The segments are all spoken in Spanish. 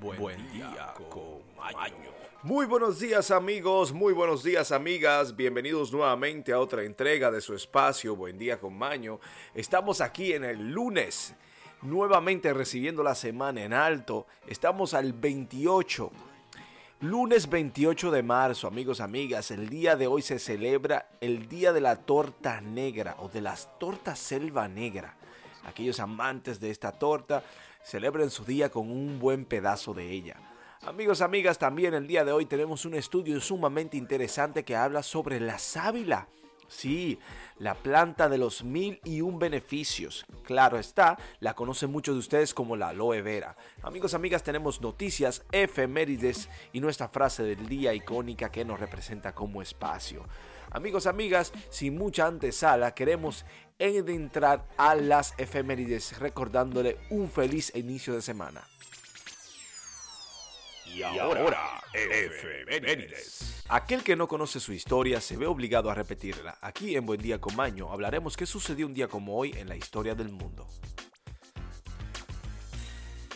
Buen, día con Maño. Muy buenos días amigos, muy buenos días amigas, bienvenidos nuevamente a otra entrega de su espacio Buen día con Maño. Estamos aquí en el lunes, nuevamente recibiendo la semana en alto. Estamos al 28. Lunes 28 de marzo, amigos, amigas, el día de hoy se celebra el Día de la Torta Negra o de las Tortas Selva Negra. Aquellos amantes de esta torta celebren su día con un buen pedazo de ella. Amigos, amigas, también el día de hoy tenemos un estudio sumamente interesante que habla sobre la sábila. Sí, la planta de los mil y un beneficios. Claro está, la conocen muchos de ustedes como la aloe vera. Amigos, amigas, tenemos noticias, efemérides y nuestra frase del día icónica que nos representa como espacio. Amigos, amigas, sin mucha antesala, queremos entrar a las efemérides recordándole un feliz inicio de semana. Y ahora, efemérides. Aquel que no conoce su historia se ve obligado a repetirla. Aquí en Buen Día con Maño hablaremos qué sucedió un día como hoy en la historia del mundo.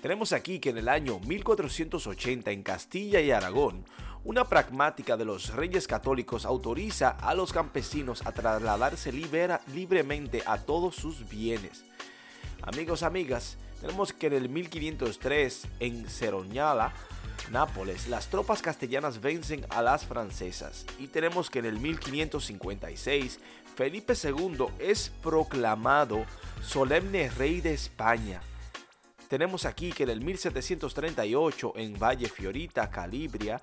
Tenemos aquí que en el año 1480 en Castilla y Aragón, una pragmática de los reyes católicos autoriza a los campesinos a trasladarse libremente a todos sus bienes. Amigos, amigas, tenemos que en el 1503 en Ceroñala, Nápoles, las tropas castellanas vencen a las francesas. Y tenemos que en el 1556 Felipe II es proclamado solemne rey de España. Tenemos aquí que en el 1738 en Valle Fiorita, Calibria,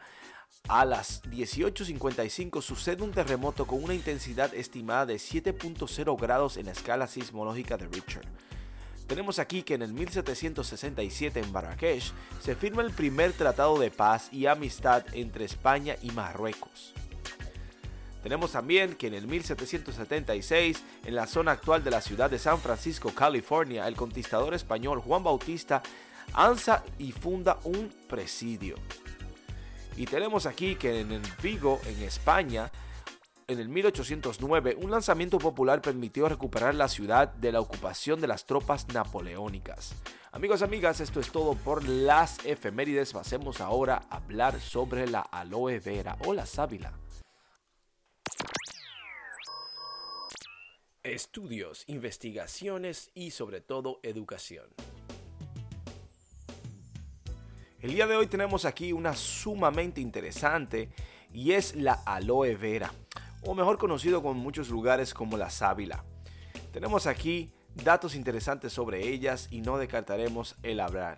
a las 18.55 sucede un terremoto con una intensidad estimada de 7.0 grados en la escala sismológica de Richter. Tenemos aquí que en el 1767 en Marrakech se firma el primer tratado de paz y amistad entre España y Marruecos. Tenemos también que en el 1776, en la zona actual de la ciudad de San Francisco, California, el conquistador español Juan Bautista alza y funda un presidio. Y tenemos aquí que en Vigo, en España, en el 1809, un lanzamiento popular permitió recuperar la ciudad de la ocupación de las tropas napoleónicas. Amigos, amigas, esto es todo por las efemérides. Pasemos ahora a hablar sobre la aloe vera o la sábila. Estudios, investigaciones y sobre todo educación. El día de hoy tenemos aquí una sumamente interesante y es la aloe vera, o mejor conocido con muchos lugares como la sábila. Tenemos aquí datos interesantes sobre ellas y no descartaremos el hablar.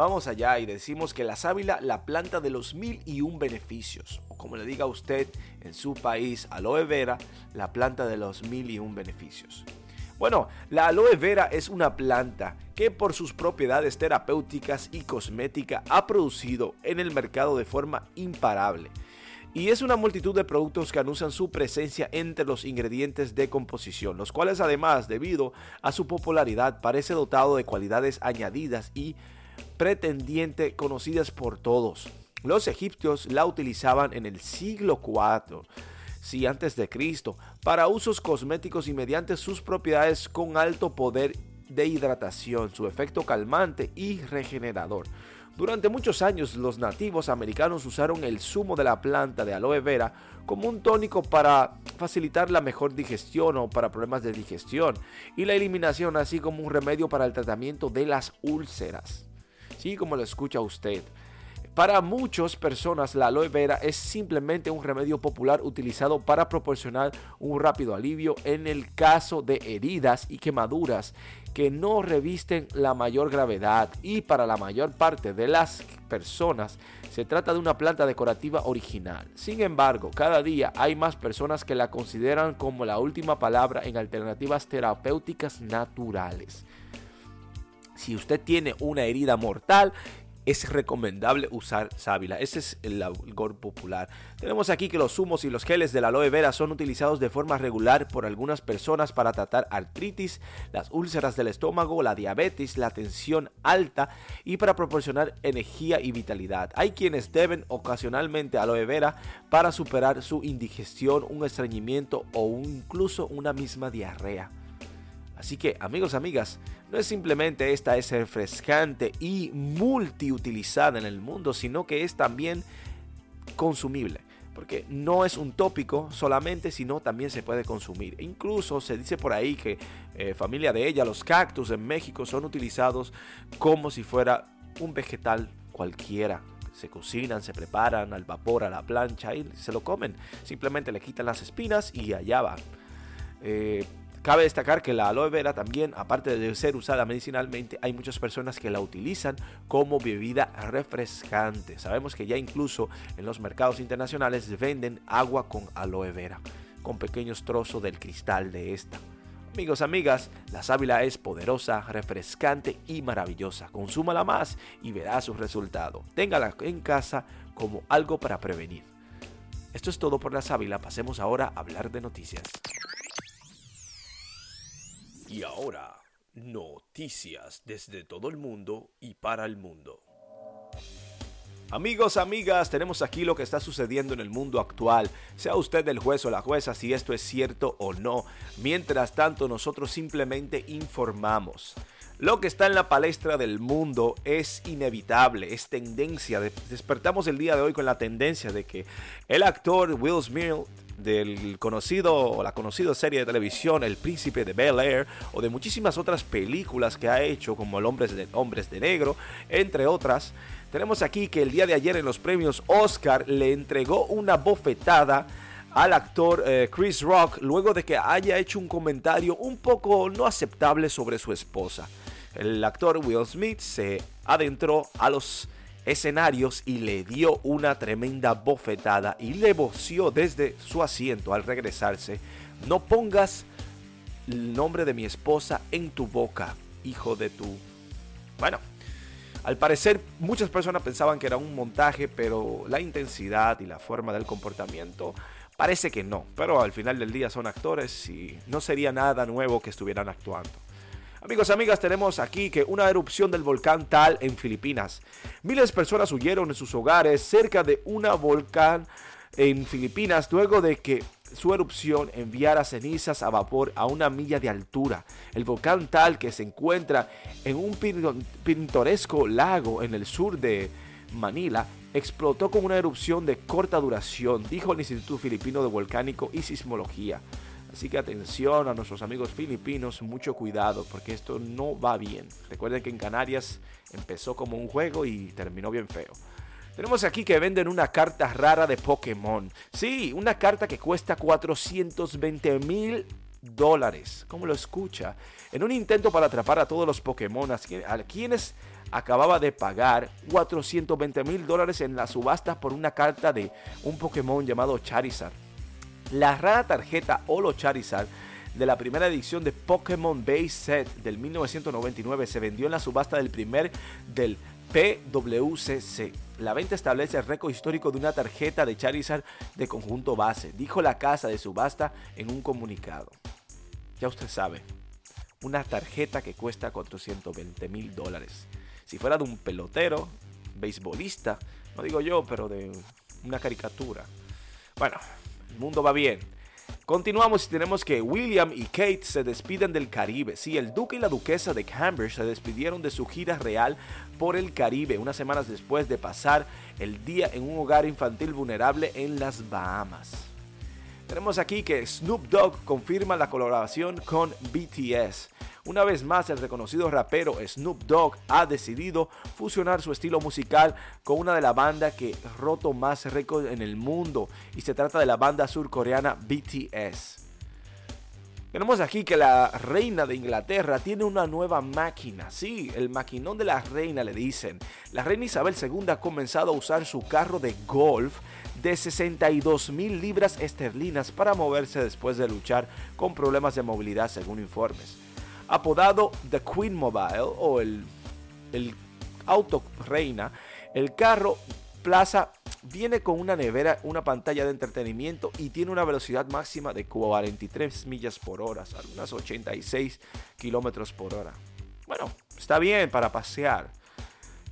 Vamos allá y decimos que la sábila, la planta de los mil y un beneficios, o como le diga usted en su país, aloe vera, la planta de los mil y un beneficios. Bueno, la aloe vera es una planta que por sus propiedades terapéuticas y cosmética ha producido en el mercado de forma imparable. Y es una multitud de productos que anuncian su presencia entre los ingredientes de composición, los cuales además, debido a su popularidad, parece dotado de cualidades añadidas y pretendiente conocidas por todos. Los egipcios la utilizaban en el siglo IV, sí, antes de Cristo, para usos cosméticos y mediante sus propiedades con alto poder de hidratación, su efecto calmante y regenerador. Durante muchos años los nativos americanos usaron el zumo de la planta de aloe vera como un tónico para facilitar la mejor digestión o para problemas de digestión y la eliminación, así como un remedio para el tratamiento de las úlceras. Sí, como lo escucha usted. Para muchas personas la aloe vera es simplemente un remedio popular utilizado para proporcionar un rápido alivio en el caso de heridas y quemaduras que no revisten la mayor gravedad y para la mayor parte de las personas se trata de una planta decorativa original. Sin embargo, cada día hay más personas que la consideran como la última palabra en alternativas terapéuticas naturales. Si usted tiene una herida mortal, es recomendable usar sábila. Ese es el algor popular. Tenemos aquí que los zumos y los geles de la aloe vera son utilizados de forma regular por algunas personas para tratar artritis, las úlceras del estómago, la diabetes, la tensión alta y para proporcionar energía y vitalidad. Hay quienes deben ocasionalmente aloe vera para superar su indigestión, un estreñimiento o incluso una misma diarrea. Así que amigos, amigas, no es simplemente esta es refrescante y multiutilizada en el mundo, sino que es también consumible. Porque no es un tópico solamente, sino también se puede consumir. Incluso se dice por ahí que eh, familia de ella, los cactus en México son utilizados como si fuera un vegetal cualquiera. Se cocinan, se preparan al vapor, a la plancha y se lo comen. Simplemente le quitan las espinas y allá van. Eh, Cabe destacar que la aloe vera también, aparte de ser usada medicinalmente, hay muchas personas que la utilizan como bebida refrescante. Sabemos que ya incluso en los mercados internacionales venden agua con aloe vera, con pequeños trozos del cristal de esta. Amigos, amigas, la sábila es poderosa, refrescante y maravillosa. Consúmala más y verá su resultado. Téngala en casa como algo para prevenir. Esto es todo por la sábila. Pasemos ahora a hablar de noticias. Y ahora, noticias desde todo el mundo y para el mundo. Amigos, amigas, tenemos aquí lo que está sucediendo en el mundo actual. Sea usted el juez o la jueza si esto es cierto o no. Mientras tanto, nosotros simplemente informamos. Lo que está en la palestra del mundo es inevitable, es tendencia. Despertamos el día de hoy con la tendencia de que el actor Will Smith del conocido o la conocida serie de televisión El Príncipe de Bel Air o de muchísimas otras películas que ha hecho como El Hombres de, Hombres de Negro, entre otras. Tenemos aquí que el día de ayer en los premios Oscar le entregó una bofetada al actor eh, Chris Rock luego de que haya hecho un comentario un poco no aceptable sobre su esposa. El actor Will Smith se adentró a los escenarios y le dio una tremenda bofetada y le voció desde su asiento al regresarse, no pongas el nombre de mi esposa en tu boca, hijo de tu... Bueno, al parecer muchas personas pensaban que era un montaje, pero la intensidad y la forma del comportamiento parece que no. Pero al final del día son actores y no sería nada nuevo que estuvieran actuando. Amigos, amigas, tenemos aquí que una erupción del volcán Tal en Filipinas. Miles de personas huyeron de sus hogares cerca de una volcán en Filipinas luego de que su erupción enviara cenizas a vapor a una milla de altura. El volcán Tal, que se encuentra en un pintoresco lago en el sur de Manila, explotó con una erupción de corta duración, dijo el Instituto Filipino de Volcánico y Sismología. Así que atención a nuestros amigos filipinos, mucho cuidado porque esto no va bien. Recuerden que en Canarias empezó como un juego y terminó bien feo. Tenemos aquí que venden una carta rara de Pokémon. Sí, una carta que cuesta 420 mil dólares. ¿Cómo lo escucha? En un intento para atrapar a todos los Pokémon, a quienes acababa de pagar 420 mil dólares en la subasta por una carta de un Pokémon llamado Charizard. La rara tarjeta Holo Charizard de la primera edición de Pokémon Base Set del 1999 se vendió en la subasta del primer del PWCC. La venta establece el récord histórico de una tarjeta de Charizard de conjunto base, dijo la casa de subasta en un comunicado. Ya usted sabe, una tarjeta que cuesta 420 mil dólares. Si fuera de un pelotero, beisbolista, no digo yo, pero de una caricatura. Bueno, el mundo va bien. Continuamos y tenemos que William y Kate se despiden del Caribe. Sí, el duque y la duquesa de Cambridge se despidieron de su gira real por el Caribe unas semanas después de pasar el día en un hogar infantil vulnerable en las Bahamas. Tenemos aquí que Snoop Dogg confirma la colaboración con BTS. Una vez más, el reconocido rapero Snoop Dogg ha decidido fusionar su estilo musical con una de la banda que roto más récords en el mundo y se trata de la banda surcoreana BTS. Tenemos aquí que la reina de Inglaterra tiene una nueva máquina. Sí, el maquinón de la reina le dicen. La reina Isabel II ha comenzado a usar su carro de golf de 62 mil libras esterlinas para moverse después de luchar con problemas de movilidad según informes apodado The Queen Mobile o el, el auto reina, el carro Plaza viene con una nevera, una pantalla de entretenimiento y tiene una velocidad máxima de 43 millas por hora, algunas 86 kilómetros por hora. Bueno, está bien para pasear.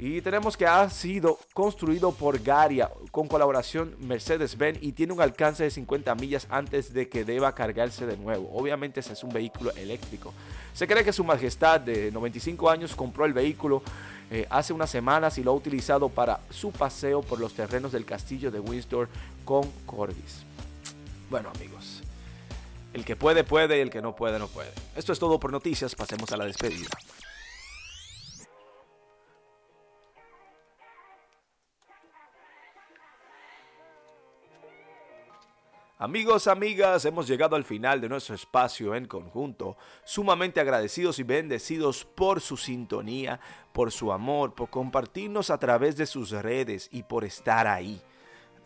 Y tenemos que ha sido construido por Garia con colaboración Mercedes-Benz y tiene un alcance de 50 millas antes de que deba cargarse de nuevo. Obviamente ese es un vehículo eléctrico. Se cree que su majestad de 95 años compró el vehículo eh, hace unas semanas y lo ha utilizado para su paseo por los terrenos del castillo de Windsor con Corbis. Bueno amigos, el que puede puede y el que no puede no puede. Esto es todo por noticias, pasemos a la despedida. Amigos, amigas, hemos llegado al final de nuestro espacio en conjunto, sumamente agradecidos y bendecidos por su sintonía, por su amor, por compartirnos a través de sus redes y por estar ahí.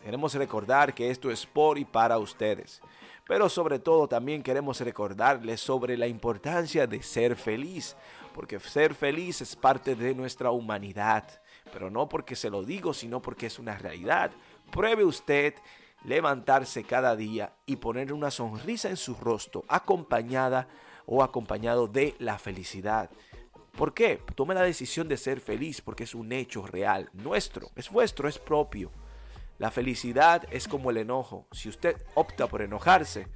Queremos recordar que esto es por y para ustedes, pero sobre todo también queremos recordarles sobre la importancia de ser feliz, porque ser feliz es parte de nuestra humanidad, pero no porque se lo digo, sino porque es una realidad. Pruebe usted levantarse cada día y poner una sonrisa en su rostro acompañada o acompañado de la felicidad. ¿Por qué? Tome la decisión de ser feliz porque es un hecho real, nuestro, es vuestro, es propio. La felicidad es como el enojo. Si usted opta por enojarse,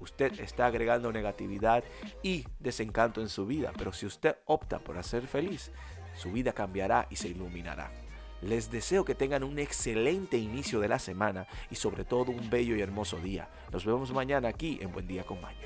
usted está agregando negatividad y desencanto en su vida. Pero si usted opta por hacer feliz, su vida cambiará y se iluminará. Les deseo que tengan un excelente inicio de la semana y sobre todo un bello y hermoso día. Nos vemos mañana aquí en Buen Día con Maño.